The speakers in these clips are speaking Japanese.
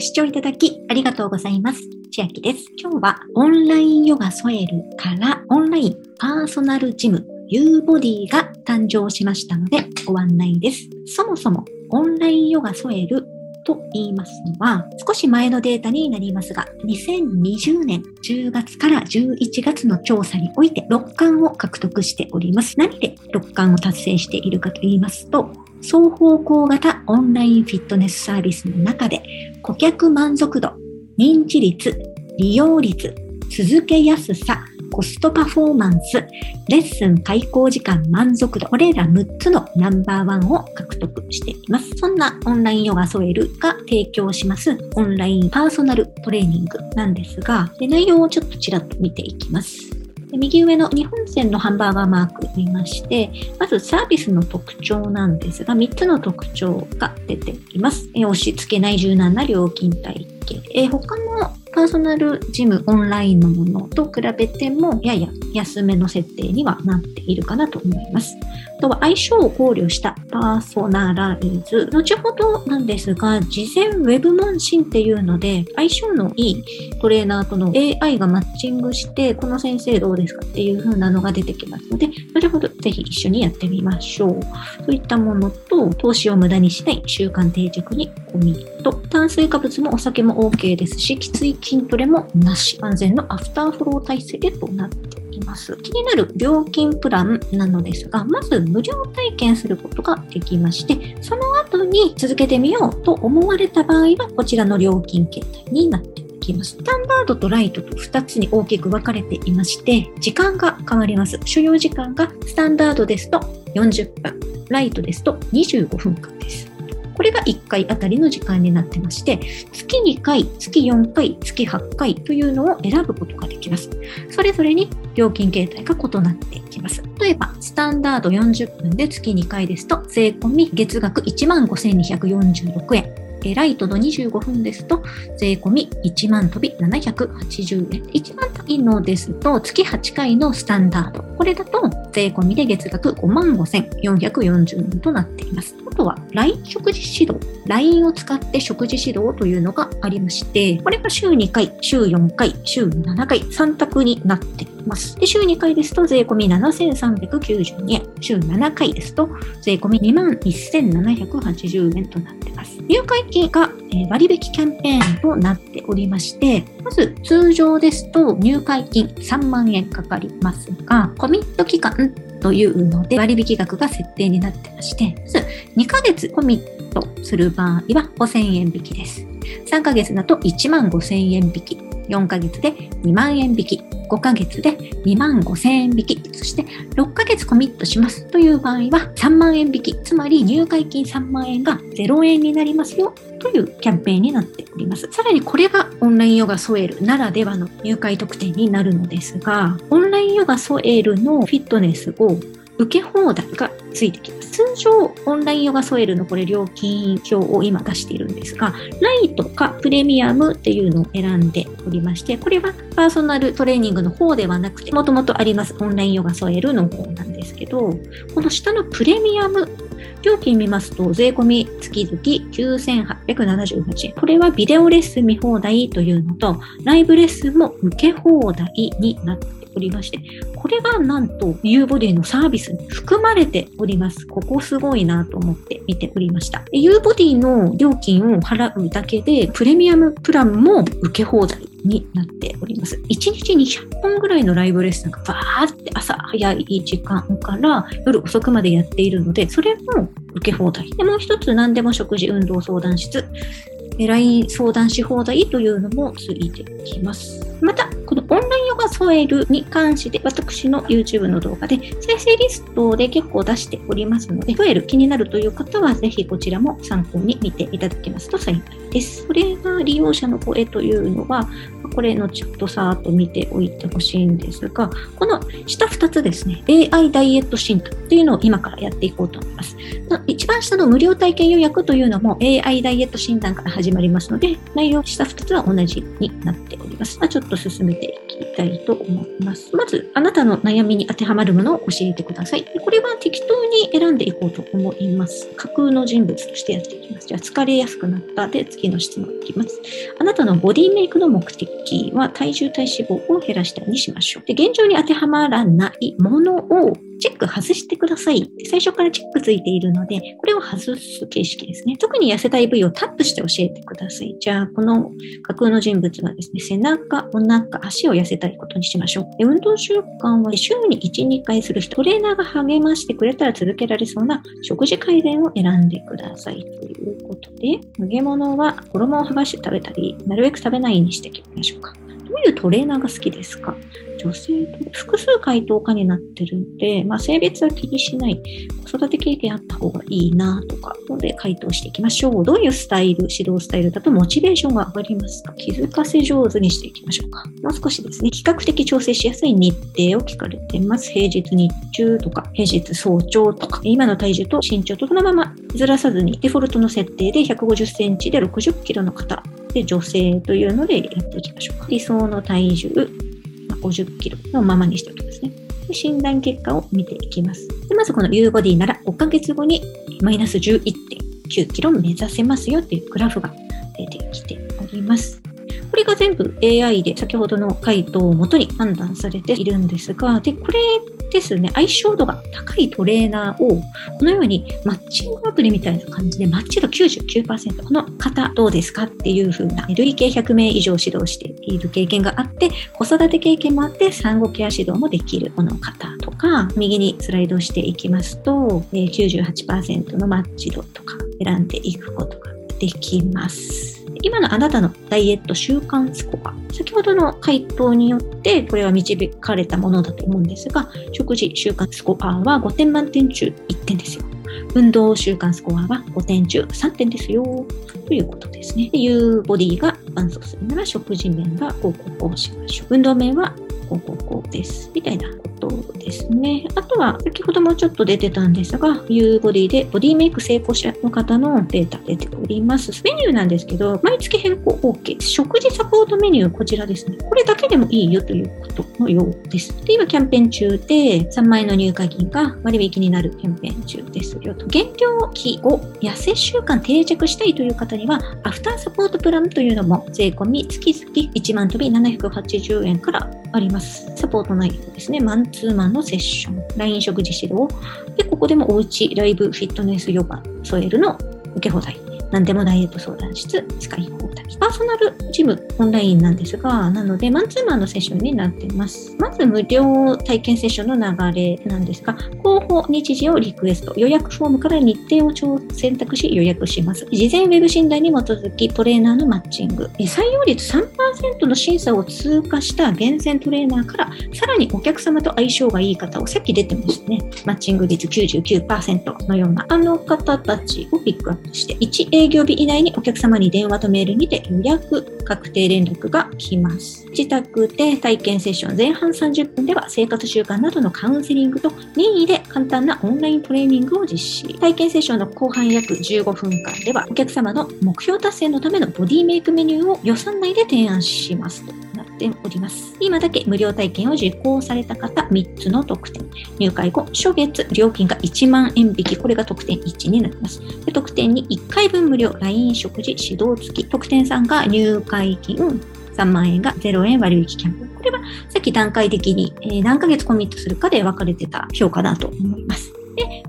ご視聴いただきありがとうございます。千秋です。今日はオンラインヨガソエルからオンラインパーソナルジム U ボディが誕生しましたのでご案内です。そもそもオンラインヨガソエルと言いますのは、少し前のデータになりますが、2020年10月から11月の調査において6冠を獲得しております。何で6冠を達成しているかと言いますと、双方向型オンラインフィットネスサービスの中で、顧客満足度、認知率、利用率、続けやすさ、コストパフォーマンス、レッスン開講時間満足度、これら6つのナンバーワンを獲得しています。そんなオンラインヨガソエルが提供しますオンラインパーソナルトレーニングなんですが、で内容をちょっとちらっと見ていきます。で右上の日本線のハンバーガーマーク見まして、まずサービスの特徴なんですが、3つの特徴が出ています。え押し付けない柔軟な料金体系。え他のパーソナルジムオンラインのものと比べても、やや安めの設定にはなっているかなと思います。あとは相性を考慮したパーソナライズ。後ほどなんですが、事前ウェブ問診っていうので、相性のいいトレーナーとの AI がマッチングして、この先生どうですかっていう風なのが出てきますので、それほどぜひ一緒にやってみましょう。そういったものと、投資を無駄にしない習慣定着にコミット。炭水化物もお酒も OK ですし、きつい筋トレもなし。安全のアフターフロー体制となっています。気になる料金プランなのですが、まず無料体験することができまして、その後に続けてみようと思われた場合は、こちらの料金形態になっていきます。スタンダードとライトと2つに大きく分かれていまして、時間が変わります。所要時間がスタンダードですと40分、ライトですと25分間です。これが1回あたりの時間になってまして、月2回、月4回、月8回というのを選ぶことができます。それぞれに料金形態が異なっていきます。例えば、スタンダード40分で月2回ですと、税込み月額15,246円。えライトの25分ですと、税込み1万飛び780円。1万飛びのですと、月8回のスタンダード。これだと、税込みで月額5万5440円となっています。あとは、LINE 食事指導。LINE を使って食事指導というのがありまして、これが週2回、週4回、週7回、3択になっています。で週2回ですと、税込み7392円。週7回ですと、税込み2万1780円となっています。入会金が割引キャンペーンとなっておりまして、まず通常ですと入会金3万円かかりますが、コミット期間というので割引額が設定になってまして、まず2ヶ月コミットする場合は5000円引きです。3ヶ月だと1万5000円引き、4ヶ月で2万円引き、5ヶ月で2万5千円引き、そして6ヶ月コミットしますという場合は3万円引き、つまり入会金3万円が0円になりますよというキャンペーンになっております。さらにこれがオンラインヨガソエルならではの入会特典になるのですが、オンラインヨガソエルのフィットネスを受け放題がついてきます。通常、オンラインヨガソエルのこれ料金表を今出しているんですが、ライトかプレミアムっていうのを選んでおりまして、これはパーソナルトレーニングの方ではなくて、もともとありますオンラインヨガソエルの方なんですけど、この下のプレミアム料金見ますと、税込み月々9878円。これはビデオレッスン見放題というのと、ライブレッスンも受け放題になっておりまして、これがなんと U ボディのサービスに含まれております。ここすごいなと思って見ておりました。U ボディの料金を払うだけで、プレミアムプランも受け放題になっております。1日200本ぐらいのライブレッスンがバーって朝早い時間から夜遅くまでやっているので、それも受け放題。で、もう一つ何でも食事運動相談室。LINE 相談し放題というのもついてきます。また、オンラインヨガ添えるに関して私の YouTube の動画で再生リストで結構出しておりますので、添える気になるという方はぜひこちらも参考に見ていただけますと幸いです。これが利用者の声というのは、これ後ほどさーっと見ておいてほしいんですが、この下2つですね、AI ダイエット診断というのを今からやっていこうと思います。一番下の無料体験予約というのも AI ダイエット診断から始まりますので、内容下2つは同じになっております。まあ、ちょっと進めていきたいと思います。まず、あなたの悩みに当てはまるものを教えてください。これは適当に選んでいこうと思います。架空の人物としてやっていきます。じゃあ、疲れやすくなったで、次の質問いきます。あなたのボディメイクの目的は体重体脂肪を減らしたようにしましょう。で現状に当てはまらないものをチェック外してください。最初からチェックついているので、これを外す形式ですね。特に痩せたい部位をタップして教えてください。じゃあ、この架空の人物はですね、背中、お腹、足を痩せたいことにしましょう。で運動習慣は週に1、2回する人、トレーナーが励ましてくれたら続けられそうな食事改善を選んでください。ということで、揚げ物は衣を剥がして食べたり、なるべく食べないようにしていきましょうか。どういうトレーナーが好きですか？女性と複数回答化になってるんで、まあ、性別は気にしない。子育て経験あった方がいいなとか、ので回答していきましょう。どういうスタイル、指導スタイルだとモチベーションが上がりますか？気づかせ上手にしていきましょうか。もう少しですね、比較的調整しやすい日程を聞かれてます。平日日中とか、平日早朝とか、今の体重と身長とそのままずらさずに、デフォルトの設定で150センチで60キロの方で女性というのでやっていきましょうか。理想の体重、50キロのままにしておきますね。で診断結果を見ていきます。でまずこの U ボディなら5ヶ月後にマイナス11.9キロ目指せますよっていうグラフが出てきております。これが全部 AI で先ほどの回答をもとに判断されているんですが、で、これですね、相性度が高いトレーナーを、このようにマッチングアプリみたいな感じで、マッチ度99%、この方どうですかっていう風な、累計100名以上指導している経験があって、子育て経験もあって、産後ケア指導もできるこの方とか、右にスライドしていきますと、98%のマッチ度とか選んでいくことができます。今のあなたのダイエット習慣スコア、先ほどの回答によってこれは導かれたものだと思うんですが、食事習慣スコアは5点満点中1点ですよ。運動習慣スコアは5点中3点ですよ。ということですね。いうボディが伴走するなら食事面がこうこうこうしましょう。運動面はこうこうこうです。みたいなことですね。あとは、先ほどもちょっと出てたんですが、U ボディでボディメイク成功者の方のデータ出ております。メニューなんですけど、毎月変更 OK。食事サポートメニュー、こちらですね。これだけでもいいよということのようです。で今、キャンペーン中で、3万円の入荷金が割引になるキャンペーン中ですよと。減量期後、痩せ習慣定着したいという方には、アフターサポートプランというのも税込み月々1万飛び780円からあります。サポート内容ですね。マンツーマンのセッション、LINE 食事指導。で、ここでもおうちライブフィットネスヨガ、ソエルの受け放題。何でもダイエット相談室使い放。パーソナルジムオンラインなんですが、なのでマンツーマンのセッションになっています。まず無料体験セッションの流れなんですが、候補日時をリクエスト、予約フォームから日程を選択し予約します。事前ウェブ診断に基づきトレーナーのマッチング。採用率3%の審査を通過した厳選トレーナーから、さらにお客様と相性がいい方をさっき出てましたね。マッチング率99%のようなあの方たちをピックアップして、1営業日以内にお客様に電話とメールにて予約確定連絡が来ます。自宅で体験セッション前半30分では生活習慣などのカウンセリングと任意で簡単なオンライントレーニングを実施。体験セッションの後半約15分間ではお客様の目標達成のためのボディメイクメニューを予算内で提案しますっております。今だけ無料体験を受講された方3つの特典。入会後、初月料金が1万円引き。これが特典1になります。で特典に1回分無料 LINE 食事指導付き。特典3が入会金3万円が0円割引キャンペーン。これはさっき段階的に、え何ヶ月コミットするかで分かれてた評価だと思い。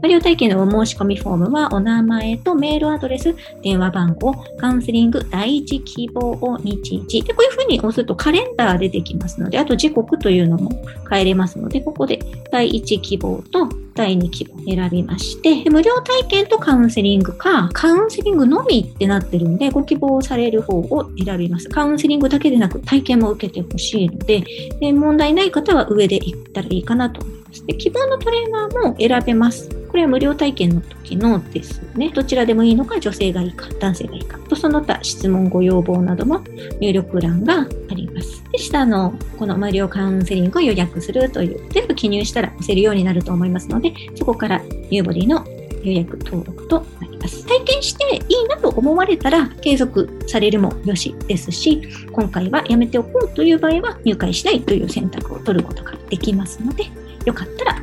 無料体験のお申し込みフォームは、お名前とメールアドレス、電話番号、カウンセリング、第一希望を日時。で、こういうふうに押すとカレンダー出てきますので、あと時刻というのも変えれますので、ここで第一希望と第2希望選びまして、無料体験とカウンセリングか、カウンセリングのみってなってるんで、ご希望される方を選びます。カウンセリングだけでなく体験も受けてほしいので、問題ない方は上で行ったらいいかなと思います。で希望のトレーナーも選べます。これは無料体験の時のですね。どちらでもいいのか、女性がいいか、男性がいいか。と、その他質問、ご要望なども入力欄があります。で、下のこの無料カウンセリングを予約するという、全部記入したら押せるようになると思いますので、そこからニューボディの予約登録となります。体験していいなと思われたら継続されるもよしですし、今回はやめておこうという場合は入会しないという選択を取ることができますので、よかったら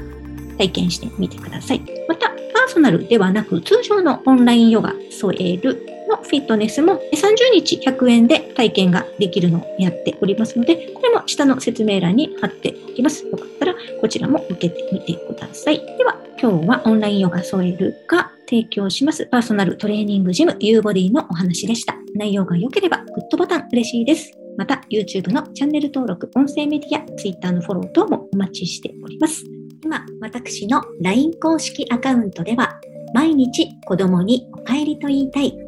体験してみてください。また、パーソナルではなく通常のオンラインヨガ添えるフィットネスも30日100円で体験ができるのをやっておりますので、これも下の説明欄に貼っておきます。よかったらこちらも受けてみてください。では、今日はオンラインヨガ添えるが提供しますパーソナルトレーニングジム U ボディのお話でした。内容が良ければグッドボタン嬉しいです。また YouTube のチャンネル登録、音声メディア、Twitter のフォロー等もお待ちしております。今、私の LINE 公式アカウントでは毎日子供にお帰りと言いたい